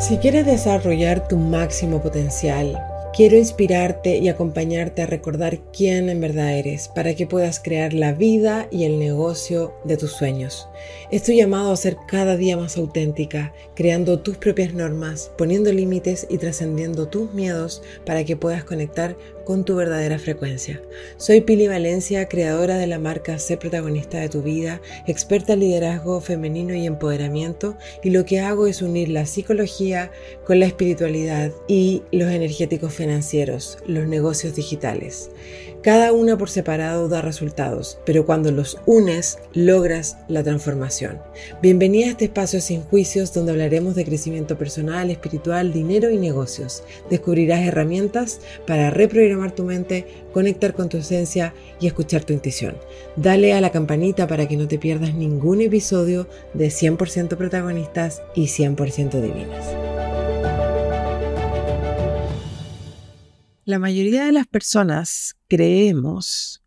Si quieres desarrollar tu máximo potencial, quiero inspirarte y acompañarte a recordar quién en verdad eres para que puedas crear la vida y el negocio de tus sueños. Estoy llamado a ser cada día más auténtica, creando tus propias normas, poniendo límites y trascendiendo tus miedos para que puedas conectar con tu verdadera frecuencia. Soy Pili Valencia, creadora de la marca Sé protagonista de tu vida, experta en liderazgo femenino y empoderamiento, y lo que hago es unir la psicología con la espiritualidad y los energéticos financieros, los negocios digitales. Cada una por separado da resultados, pero cuando los unes logras la transformación. Bienvenida a este espacio sin juicios donde hablaremos de crecimiento personal, espiritual, dinero y negocios. Descubrirás herramientas para reprogramar tu mente, conectar con tu esencia y escuchar tu intuición. Dale a la campanita para que no te pierdas ningún episodio de 100% protagonistas y 100% divinas. La mayoría de las personas creemos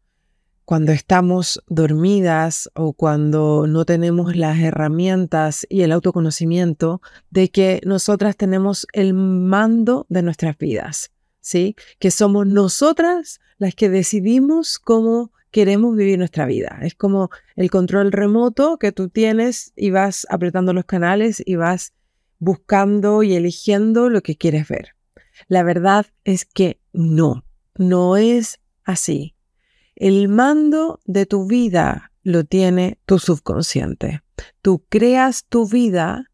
cuando estamos dormidas o cuando no tenemos las herramientas y el autoconocimiento de que nosotras tenemos el mando de nuestras vidas, ¿sí? Que somos nosotras las que decidimos cómo queremos vivir nuestra vida. Es como el control remoto que tú tienes y vas apretando los canales y vas buscando y eligiendo lo que quieres ver. La verdad es que no, no es así. El mando de tu vida lo tiene tu subconsciente. Tú creas tu vida,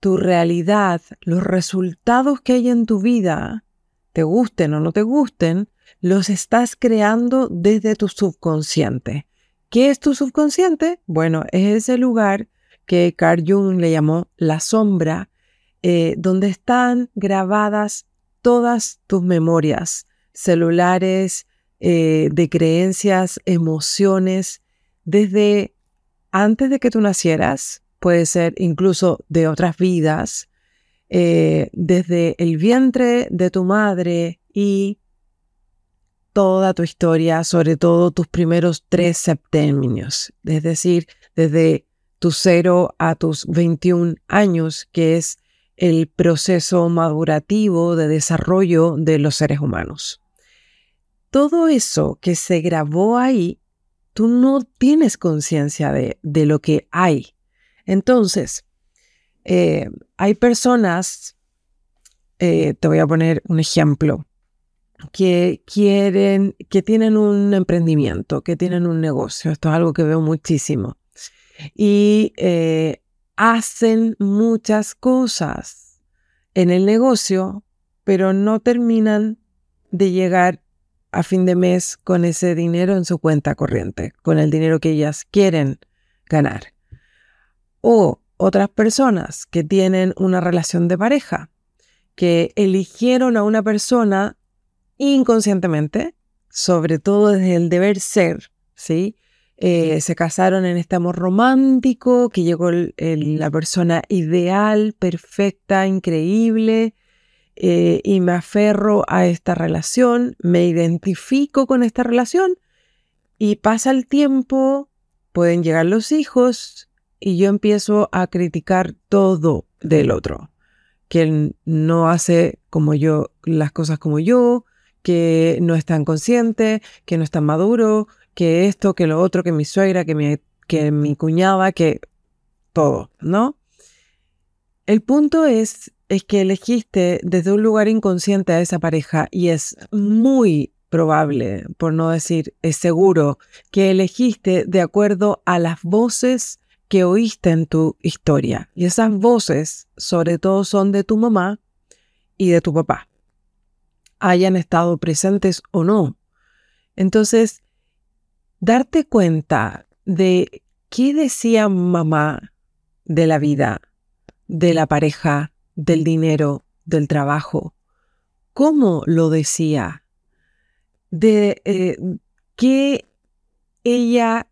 tu realidad, los resultados que hay en tu vida, te gusten o no te gusten, los estás creando desde tu subconsciente. ¿Qué es tu subconsciente? Bueno, es ese lugar que Carl Jung le llamó la sombra, eh, donde están grabadas todas tus memorias celulares, eh, de creencias, emociones, desde antes de que tú nacieras, puede ser incluso de otras vidas, eh, desde el vientre de tu madre y toda tu historia, sobre todo tus primeros tres septenios, es decir, desde tu cero a tus 21 años, que es el proceso madurativo de desarrollo de los seres humanos. Todo eso que se grabó ahí, tú no tienes conciencia de, lo que hay. Entonces, eh, hay personas, eh, te voy a poner un ejemplo, que quieren, que tienen un emprendimiento, que tienen un negocio. Esto es algo que veo muchísimo. Y eh, hacen muchas cosas en el negocio, pero no terminan de llegar a fin de mes con ese dinero en su cuenta corriente, con el dinero que ellas quieren ganar. O otras personas que tienen una relación de pareja, que eligieron a una persona inconscientemente, sobre todo desde el deber ser, ¿sí? Eh, se casaron en este amor romántico, que llegó la persona ideal, perfecta, increíble, eh, y me aferro a esta relación, me identifico con esta relación, y pasa el tiempo, pueden llegar los hijos, y yo empiezo a criticar todo del otro, que no hace como yo las cosas como yo, que no es tan consciente, que no es tan maduro, que esto, que lo otro, que mi suegra, que mi, que mi cuñada, que todo, ¿no? El punto es, es que elegiste desde un lugar inconsciente a esa pareja y es muy probable, por no decir es seguro, que elegiste de acuerdo a las voces que oíste en tu historia. Y esas voces, sobre todo, son de tu mamá y de tu papá, hayan estado presentes o no. Entonces, darte cuenta de qué decía mamá de la vida, de la pareja, del dinero, del trabajo, cómo lo decía, de eh, qué ella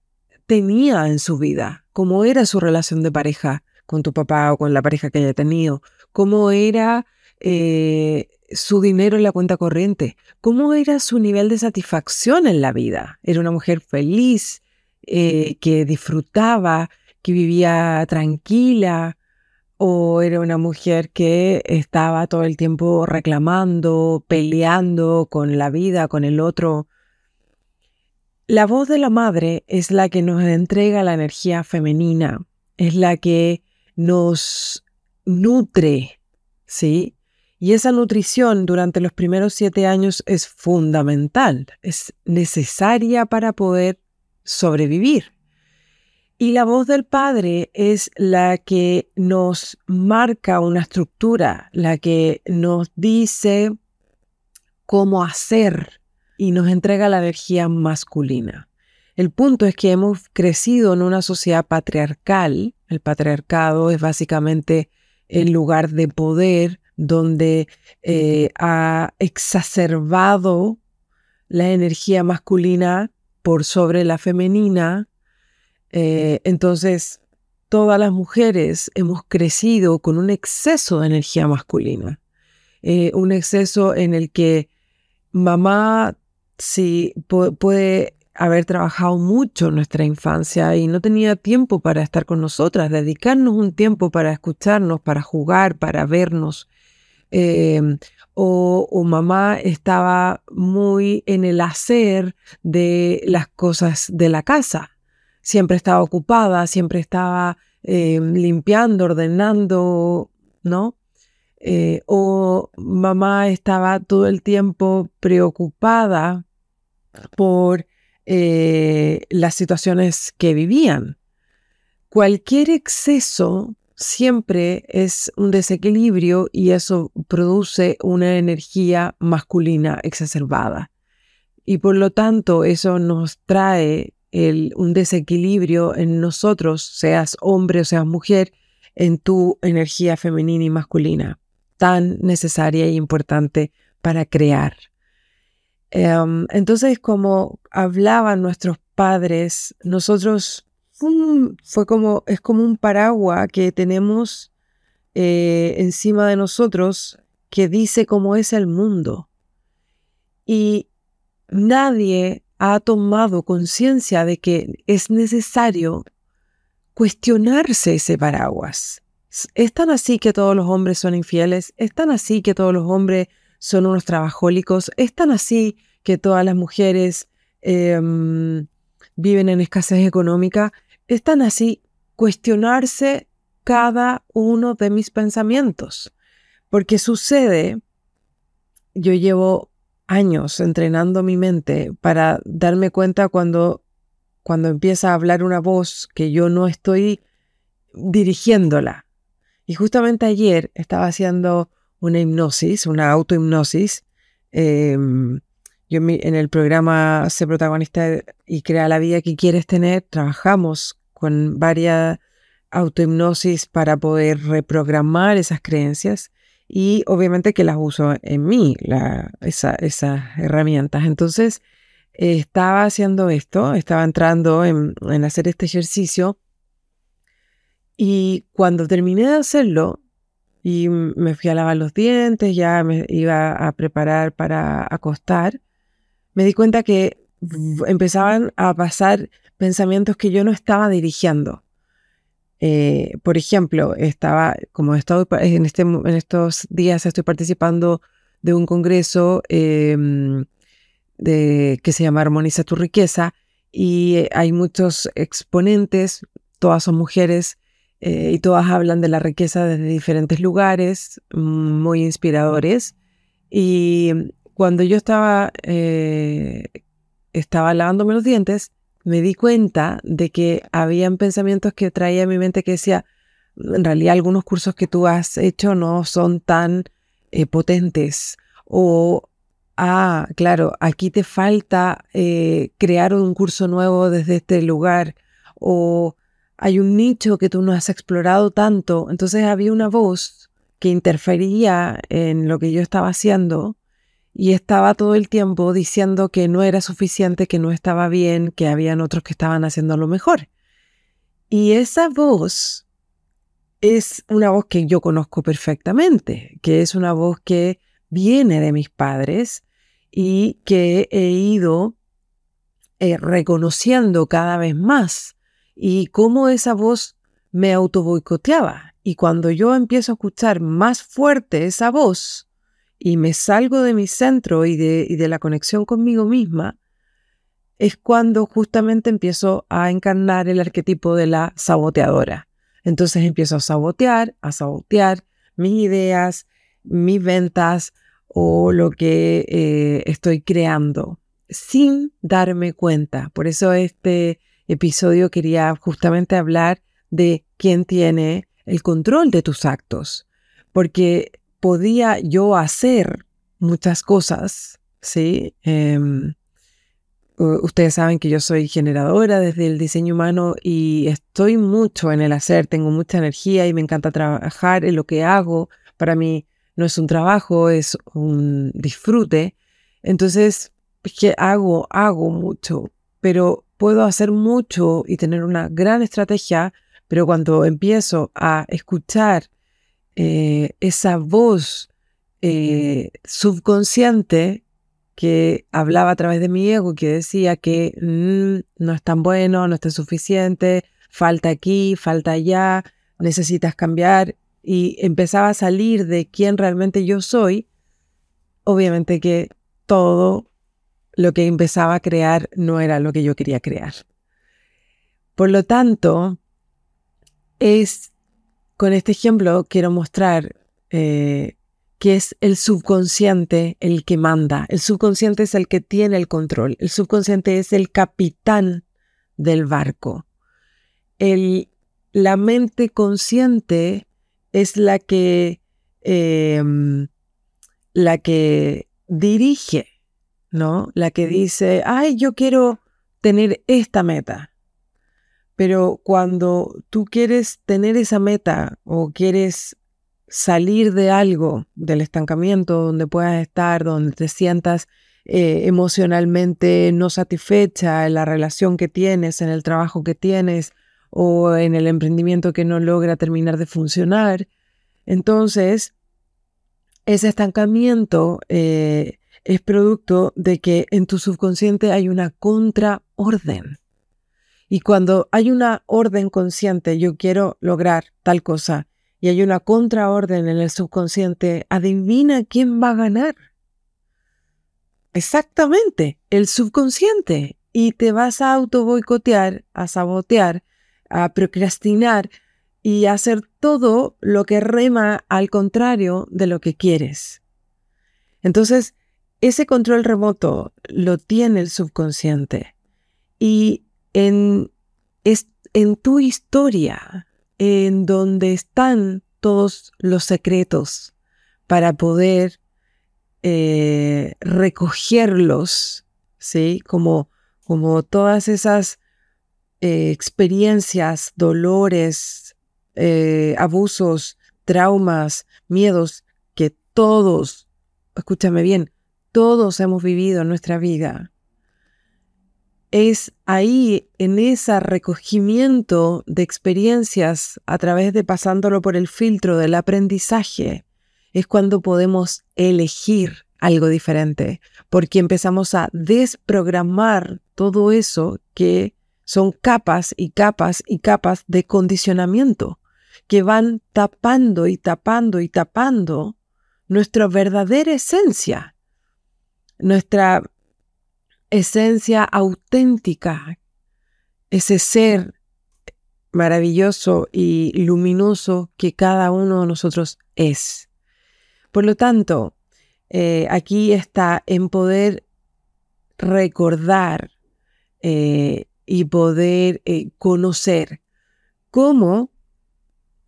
tenía en su vida, cómo era su relación de pareja con tu papá o con la pareja que haya tenido, cómo era eh, su dinero en la cuenta corriente, cómo era su nivel de satisfacción en la vida. Era una mujer feliz, eh, que disfrutaba, que vivía tranquila, o era una mujer que estaba todo el tiempo reclamando, peleando con la vida, con el otro. La voz de la madre es la que nos entrega la energía femenina, es la que nos nutre, ¿sí? Y esa nutrición durante los primeros siete años es fundamental, es necesaria para poder sobrevivir. Y la voz del Padre es la que nos marca una estructura, la que nos dice cómo hacer y nos entrega la energía masculina. El punto es que hemos crecido en una sociedad patriarcal. El patriarcado es básicamente el lugar de poder donde eh, ha exacerbado la energía masculina por sobre la femenina. Eh, entonces, todas las mujeres hemos crecido con un exceso de energía masculina, eh, un exceso en el que mamá sí puede haber trabajado mucho en nuestra infancia y no tenía tiempo para estar con nosotras, dedicarnos un tiempo para escucharnos, para jugar, para vernos. Em, o, mamá estaba muy en el hacer de las cosas de la casa. Siempre estaba ocupada, siempre estaba em, limpiando, ordenando, ¿no? Eh, o mamá estaba todo el tiempo preocupada por eh, las situaciones que vivían. Cualquier exceso siempre es un desequilibrio y eso produce una energía masculina exacerbada. Y por lo tanto eso nos trae un desequilibrio en nosotros, seas hombre o seas mujer, en tu energía femenina y masculina, tan necesaria e importante para crear. Em, entonces, como hablaban nuestros padres, nosotros fue como, es como un paraguas que tenemos eh, encima de nosotros que dice cómo es el mundo. Y nadie ha tomado conciencia de que es necesario cuestionarse ese paraguas. ¿Es tan así que todos los hombres son infieles? ¿Es tan así que todos los hombres son unos trabajólicos? ¿Es tan así que todas las mujeres em, viven en escasez económica? Es tan así cuestionarse cada uno de mis pensamientos. Porque sucede, yo llevo años entrenando mi mente para darme cuenta cuando, cuando empieza a hablar una voz que yo no estoy dirigiéndola. Y justamente ayer estaba haciendo una hipnosis, una autohipnosis. Em, yo en el programa Sé protagonista y crea la vida que quieres tener, trabajamos con varias autohipnosis para poder reprogramar esas creencias y obviamente que las uso en mí, esas herramientas. Entonces, estaba haciendo esto, estaba entrando en, en hacer este ejercicio y cuando terminé de hacerlo y me fui a lavar los dientes, ya me iba a preparar para acostar, me di cuenta que empezaban a pasar pensamientos que yo no estaba dirigiendo. Eh, por ejemplo, estaba, como he estado en, este, en estos días estoy participando de un congreso em, de, que se llama Armoniza tu riqueza y hay muchos exponentes, todas son mujeres eh, y todas hablan de la riqueza desde diferentes lugares, muy inspiradores. Y cuando yo estaba, eh, estaba lavándome los dientes, me di cuenta de que habían pensamientos que traía a mi mente que decía, en realidad algunos cursos que tú has hecho no son tan eh, potentes. O, ah, claro, aquí te falta eh, crear un curso nuevo desde este lugar. O hay un nicho que tú no has explorado tanto. Entonces había una voz que interfería en lo que yo estaba haciendo y estaba todo el tiempo diciendo que no era suficiente, que no estaba bien, que habían otros que estaban haciendo lo mejor. Y esa voz es una voz que yo conozco perfectamente, que es una voz que viene de mis padres y que he ido eh, reconociendo cada vez más y cómo esa voz me auto boicoteaba Y cuando yo empiezo a escuchar más fuerte esa voz y me salgo de mi centro y de, la conexión conmigo misma, es cuando justamente empiezo a encarnar el arquetipo de la saboteadora. Entonces empiezo a sabotear, a sabotear mis ideas, mis ventas o lo que eh, estoy creando sin darme cuenta. Por eso este episodio quería justamente hablar de quién tiene el control de tus actos, porque podía yo hacer muchas cosas, ¿sí? Em, ustedes saben que yo soy generadora desde el diseño humano y estoy mucho en el hacer, tengo mucha energía y me encanta trabajar en lo que hago. Para mí no es un trabajo, es un disfrute. Entonces, que hago, hago mucho, pero puedo hacer mucho y tener una gran estrategia, pero cuando empiezo a escuchar eh, esa voz eh, subconsciente, que hablaba a través de mi ego, que decía que mm, no es tan bueno, no está suficiente, falta aquí, falta allá, necesitas cambiar, y empezaba a salir de quién realmente yo soy, obviamente que todo lo que empezaba a crear no era lo que yo quería crear. Por lo tanto, es con este ejemplo quiero mostrar eh, que es el subconsciente el que manda. El subconsciente es el que tiene el control. El subconsciente es el capitán del barco. El, la mente consciente es la que, em, la que dirige, ¿no? La que dice, ay, yo quiero tener esta meta. Pero cuando tú quieres tener esa meta o quieres salir de algo, del estancamiento, donde puedas estar, donde te sientas eh, emocionalmente no satisfecha en la relación que tienes, en el trabajo que tienes o en el emprendimiento que no logra terminar de funcionar. Entonces, ese estancamiento eh, es producto de que en tu subconsciente hay una contraorden. Y cuando hay una orden consciente, yo quiero lograr tal cosa, y hay una contraorden en el subconsciente, adivina quién va a ganar. Exactamente, el subconsciente. Y te vas a auto boicotear, a sabotear, a procrastinar y a hacer todo lo que rema al contrario de lo que quieres. Entonces, ese control remoto lo tiene el subconsciente. Y en, en tu historia, en donde están todos los secretos para poder eh, recogerlos, ¿sí? Como, como todas esas eh, experiencias, dolores, eh, abusos, traumas, miedos que todos, escúchame bien, todos hemos vivido en nuestra vida es ahí, en ese recogimiento de experiencias a través de pasándolo por el filtro del aprendizaje, es cuando podemos elegir algo diferente, porque empezamos a desprogramar todo eso que son capas y capas y capas de condicionamiento que van tapando y tapando y tapando nuestra verdadera esencia, nuestra esencia auténtica, ese ser maravilloso y luminoso que cada uno de nosotros es. Por lo tanto, eh, aquí está en poder recordar eh, y poder eh, conocer cómo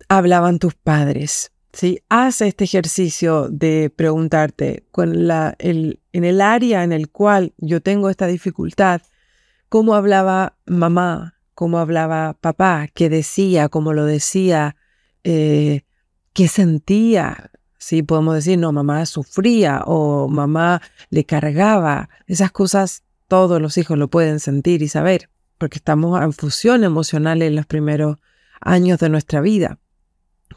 hablaban tus padres, ¿sí? Haz este ejercicio de preguntarte con la, el, en el área en el cual yo tengo esta dificultad, cómo hablaba mamá, cómo hablaba papá, qué decía, cómo lo decía, eh, qué sentía. Sí, podemos decir, no, mamá sufría o mamá le cargaba. Esas cosas todos los hijos lo pueden sentir y saber, porque estamos en fusión emocional en los primeros años de nuestra vida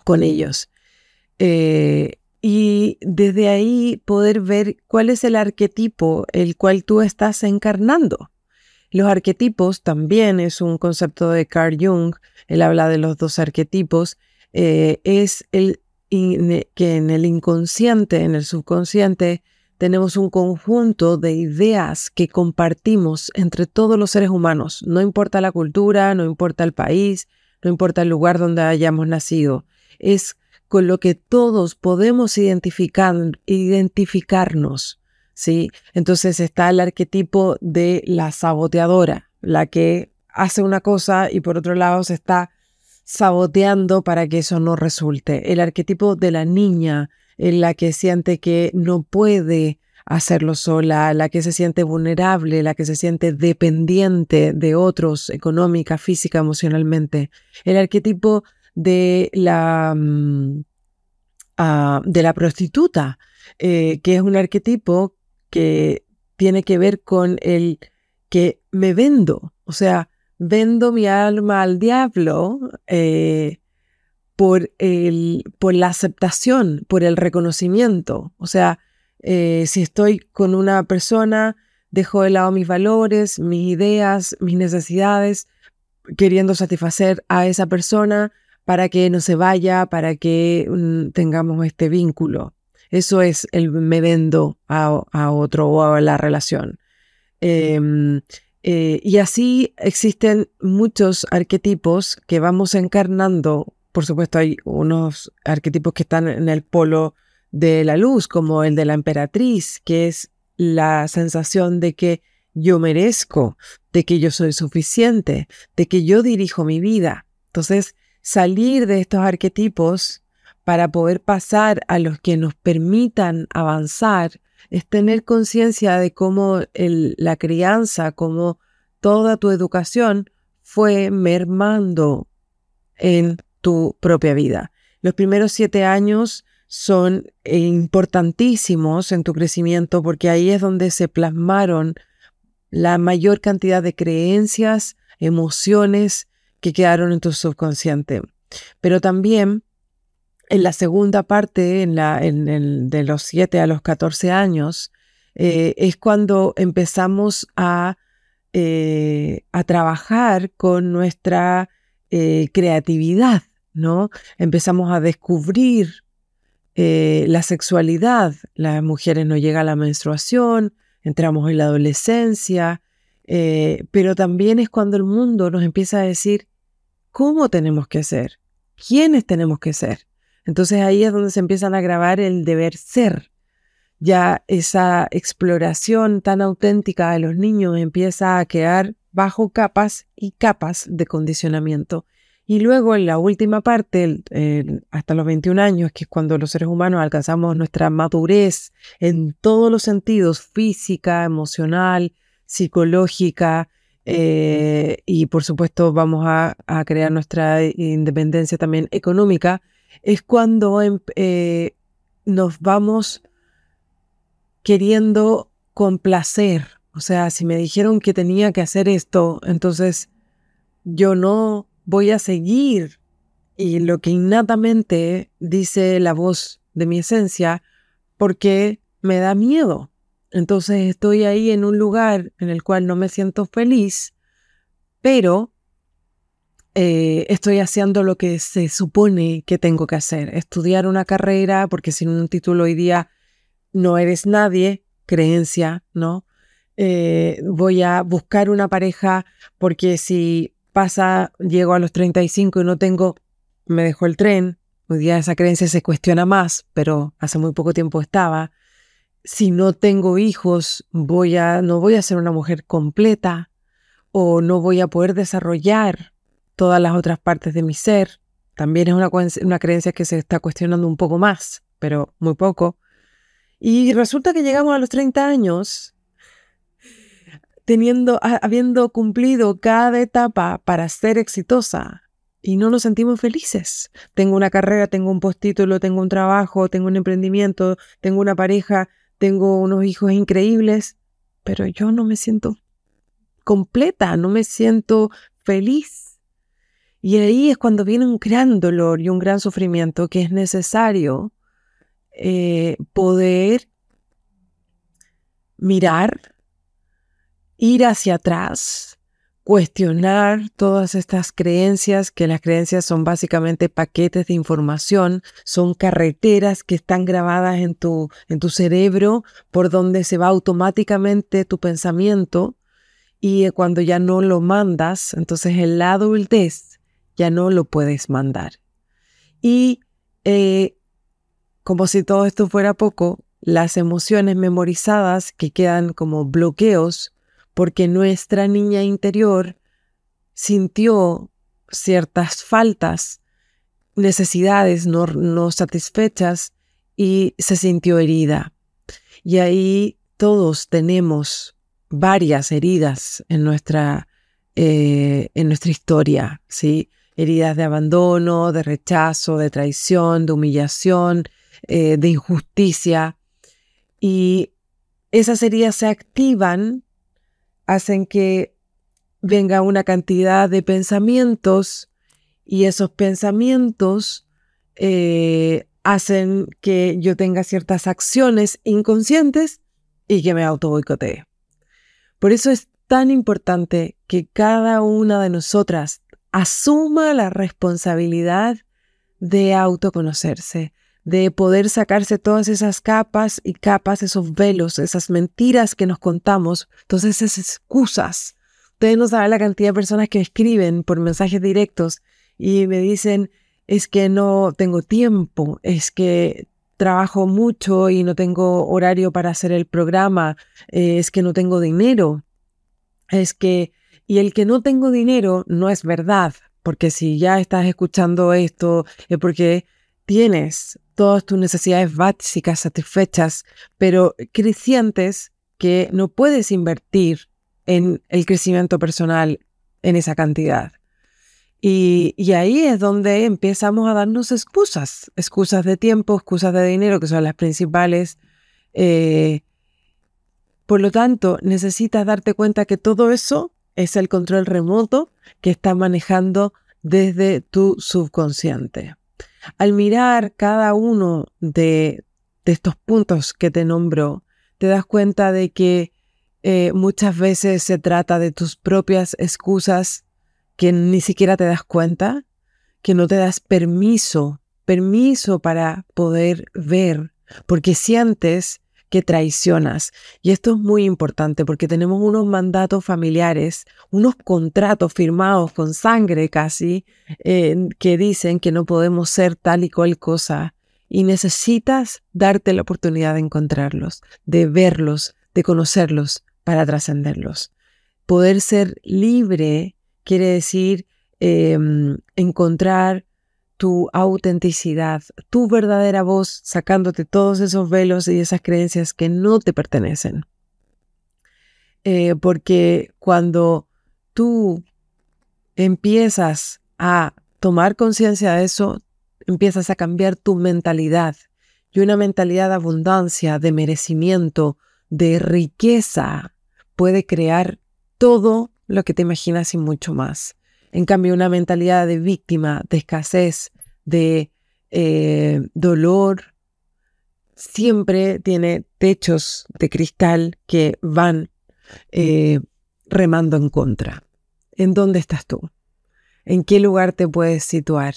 con ellos. Eh, y desde ahí poder ver cuál es el arquetipo el cual tú estás encarnando. Los arquetipos también es un concepto de Carl Jung, él habla de los dos arquetipos, eh, es el, que en el inconsciente, en el subconsciente, tenemos un conjunto de ideas que compartimos entre todos los seres humanos. No importa la cultura, no importa el país, no importa el lugar donde hayamos nacido. Es con lo que todos podemos identificar, identificarnos. ¿sí? Entonces está el arquetipo de la saboteadora, la que hace una cosa y por otro lado se está saboteando para que eso no resulte. El arquetipo de la niña, en la que siente que no puede hacerlo sola, la que se siente vulnerable, la que se siente dependiente de otros económica, física, emocionalmente. El arquetipo de la, mm, ah, de la prostituta, eh, que es un arquetipo que tiene que ver con el que me vendo, o sea, vendo mi alma al diablo eh, por, el, por la aceptación, por el reconocimiento. O sea, eh, si estoy con una persona, dejo de lado mis valores, mis ideas, mis necesidades, queriendo satisfacer a esa persona para que no se vaya, para que mm, tengamos este vínculo. Eso es el me vendo a, otro o a la relación. Em, eh, y así existen muchos arquetipos que vamos encarnando. Por supuesto, hay unos arquetipos que están en el polo de la luz, como el de la emperatriz, que es la sensación de que yo merezco, de que yo soy suficiente, de que yo dirijo mi vida. Entonces, salir de estos arquetipos para poder pasar a los que nos permitan avanzar es tener conciencia de cómo la crianza, cómo toda tu educación fue mermando en tu propia vida. Los primeros siete años son importantísimos en tu crecimiento porque ahí es donde se plasmaron la mayor cantidad de creencias, emociones que quedaron en tu subconsciente. Pero también en la segunda parte, en la, en de los 7 a los 14 años, eh, es cuando empezamos a, eh, a trabajar con nuestra eh, creatividad, ¿no? Empezamos a descubrir la sexualidad. Las mujeres no llega a la menstruación, entramos en la adolescencia, pero también es cuando el mundo nos empieza a decir cómo tenemos que ser, quiénes tenemos que ser. Entonces ahí es donde se empiezan a grabar el deber ser. Ya esa exploración tan auténtica de los niños empieza a quedar bajo capas y capas de condicionamiento. Y luego en la última parte, hasta los 21 años, que es cuando los seres humanos alcanzamos nuestra madurez en todos los sentidos, física, emocional, psicológica, eh, y por supuesto vamos a crear nuestra independencia también económica, es cuando em, eh, nos vamos queriendo complacer. O sea, si me dijeron que tenía que hacer esto, entonces yo no voy a seguir y lo que innatamente dice la voz de mi esencia porque me da miedo. Entonces estoy ahí en un lugar en el cual no me siento feliz, pero eh, estoy haciendo lo que se supone que tengo que hacer, estudiar una carrera, porque sin un título hoy día no eres nadie, creencia, ¿no? Eh, voy a buscar una pareja porque si pasa, llego a los 35 y no tengo, me dejo el tren, hoy día esa creencia se cuestiona más, pero hace muy poco tiempo estaba. Si no tengo hijos, voy a, no voy a ser una mujer completa o no voy a poder desarrollar todas las otras partes de mi ser. También es una, una creencia que se está cuestionando un poco más, pero muy poco. Y resulta que llegamos a los 30 años teniendo, habiendo cumplido cada etapa para ser exitosa y no nos sentimos felices. Tengo una carrera, tengo un postítulo, tengo un trabajo, tengo un emprendimiento, tengo una pareja, tengo unos hijos increíbles, pero yo no me siento completa, no me siento feliz. Y ahí es cuando viene un gran dolor y un gran sufrimiento que es necesario eh, poder mirar, ir hacia atrás, cuestionar todas estas creencias, que las creencias son básicamente paquetes de información, son carreteras que están grabadas en tu, en tu cerebro por donde se va automáticamente tu pensamiento y eh, cuando ya no lo mandas, entonces en la adultez ya no lo puedes mandar. Y eh, como si todo esto fuera poco, las emociones memorizadas que quedan como bloqueos porque nuestra niña interior sintió ciertas faltas, necesidades no, satisfechas y se sintió herida. Y ahí todos tenemos varias heridas en nuestra, eh, en nuestra historia, ¿sí? Heridas de abandono, de rechazo, de traición, de humillación, eh, de injusticia. Y esas heridas se activan hacen que venga una cantidad de pensamientos y esos pensamientos eh, hacen que yo tenga ciertas acciones inconscientes y que me auto boicotee. Por eso es tan importante que cada una de nosotras asuma la responsabilidad de autoconocerse, de poder sacarse todas esas capas y capas, esos velos, esas mentiras que nos contamos, entonces esas excusas. Ustedes no saben la cantidad de personas que escriben por mensajes directos y me dicen, es que no tengo tiempo, es que trabajo mucho y no tengo horario para hacer el programa, eh, es que no tengo dinero, es que, y el que no tengo dinero no es verdad, porque si ya estás escuchando esto es porque tienes todas tus necesidades básicas satisfechas, pero crecientes que no puedes invertir en el crecimiento personal en esa cantidad. Y, ahí es donde empezamos a darnos excusas, excusas de tiempo, excusas de dinero, que son las principales. Eh, por lo tanto, necesitas darte cuenta que todo eso es el control remoto que está manejando desde tu subconsciente. Al mirar cada uno de, estos puntos que te nombro, te das cuenta de que eh, muchas veces se trata de tus propias excusas que ni siquiera te das cuenta, que no te das permiso, permiso para poder ver, porque sientes que traicionas. Y esto es muy importante porque tenemos unos mandatos familiares, unos contratos firmados con sangre casi, eh, que dicen que no podemos ser tal y cual cosa. Y necesitas darte la oportunidad de encontrarlos, de verlos, de conocerlos para trascenderlos. Poder ser libre quiere decir em, encontrar tu autenticidad, tu verdadera voz, sacándote todos esos velos y esas creencias que no te pertenecen. Eh, porque cuando tú empiezas a tomar conciencia de eso, empiezas a cambiar tu mentalidad y una mentalidad de abundancia, de merecimiento, de riqueza, puede crear todo lo que te imaginas y mucho más. En cambio, una mentalidad de víctima, de escasez, de eh, dolor, siempre tiene techos de cristal que van eh, remando en contra. ¿En dónde estás tú? ¿En qué lugar te puedes situar?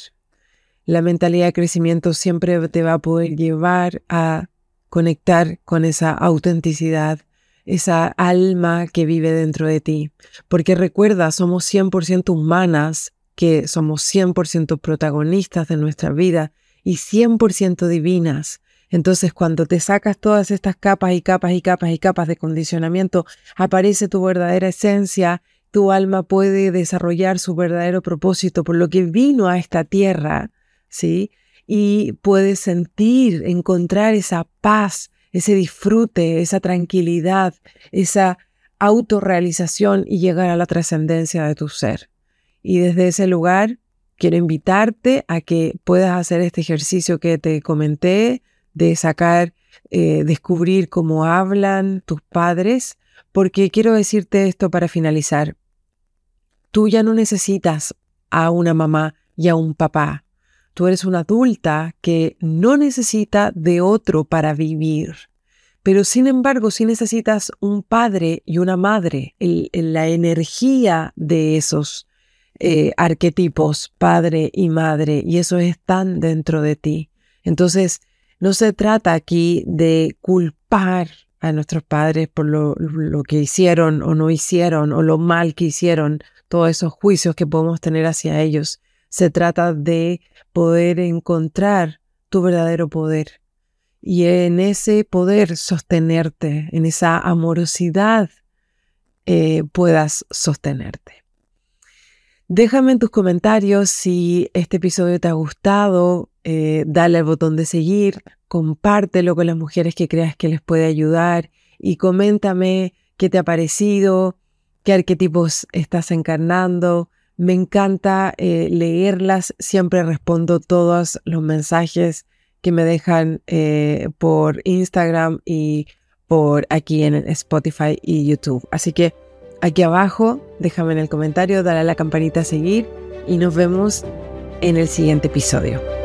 La mentalidad de crecimiento siempre te va a poder llevar a conectar con esa autenticidad, esa alma que vive dentro de ti. Porque recuerda, somos 100% humanas, que somos 100% protagonistas de nuestra vida y 100% divinas. Entonces, cuando te sacas todas estas capas y capas y capas y capas de condicionamiento, aparece tu verdadera esencia, tu alma puede desarrollar su verdadero propósito por lo que vino a esta tierra, ¿sí? Y puedes sentir, encontrar esa paz, ese disfrute, esa tranquilidad, esa autorrealización y llegar a la trascendencia de tu ser. Y desde ese lugar quiero invitarte a que puedas hacer este ejercicio que te comenté de sacar, eh, descubrir cómo hablan tus padres, porque quiero decirte esto para finalizar. Tú ya no necesitas a una mamá y a un papá. Tú eres una adulta que no necesita de otro para vivir. pero sin embargo sí necesitas un padre y una madre, la energía de esos eh, arquetipos, padre y madre, y eso están dentro de ti. Entonces, no se trata aquí de culpar a nuestros padres por lo, lo, que hicieron o no hicieron o lo mal que hicieron, todos esos juicios que podemos tener hacia ellos. Se trata de poder encontrar tu verdadero poder y en ese poder sostenerte, en esa amorosidad, eh, puedas sostenerte. Déjame en tus comentarios si este episodio te ha gustado, eh, dale al botón de seguir, compártelo con las mujeres que creas que les puede ayudar y coméntame qué te ha parecido, qué arquetipos estás encarnando. Me encanta eh, leerlas, siempre respondo todos los mensajes que me dejan eh, por Instagram y por aquí en Spotify y YouTube. Así que aquí abajo, déjame en el comentario, dale a la campanita a seguir y nos vemos en el siguiente episodio.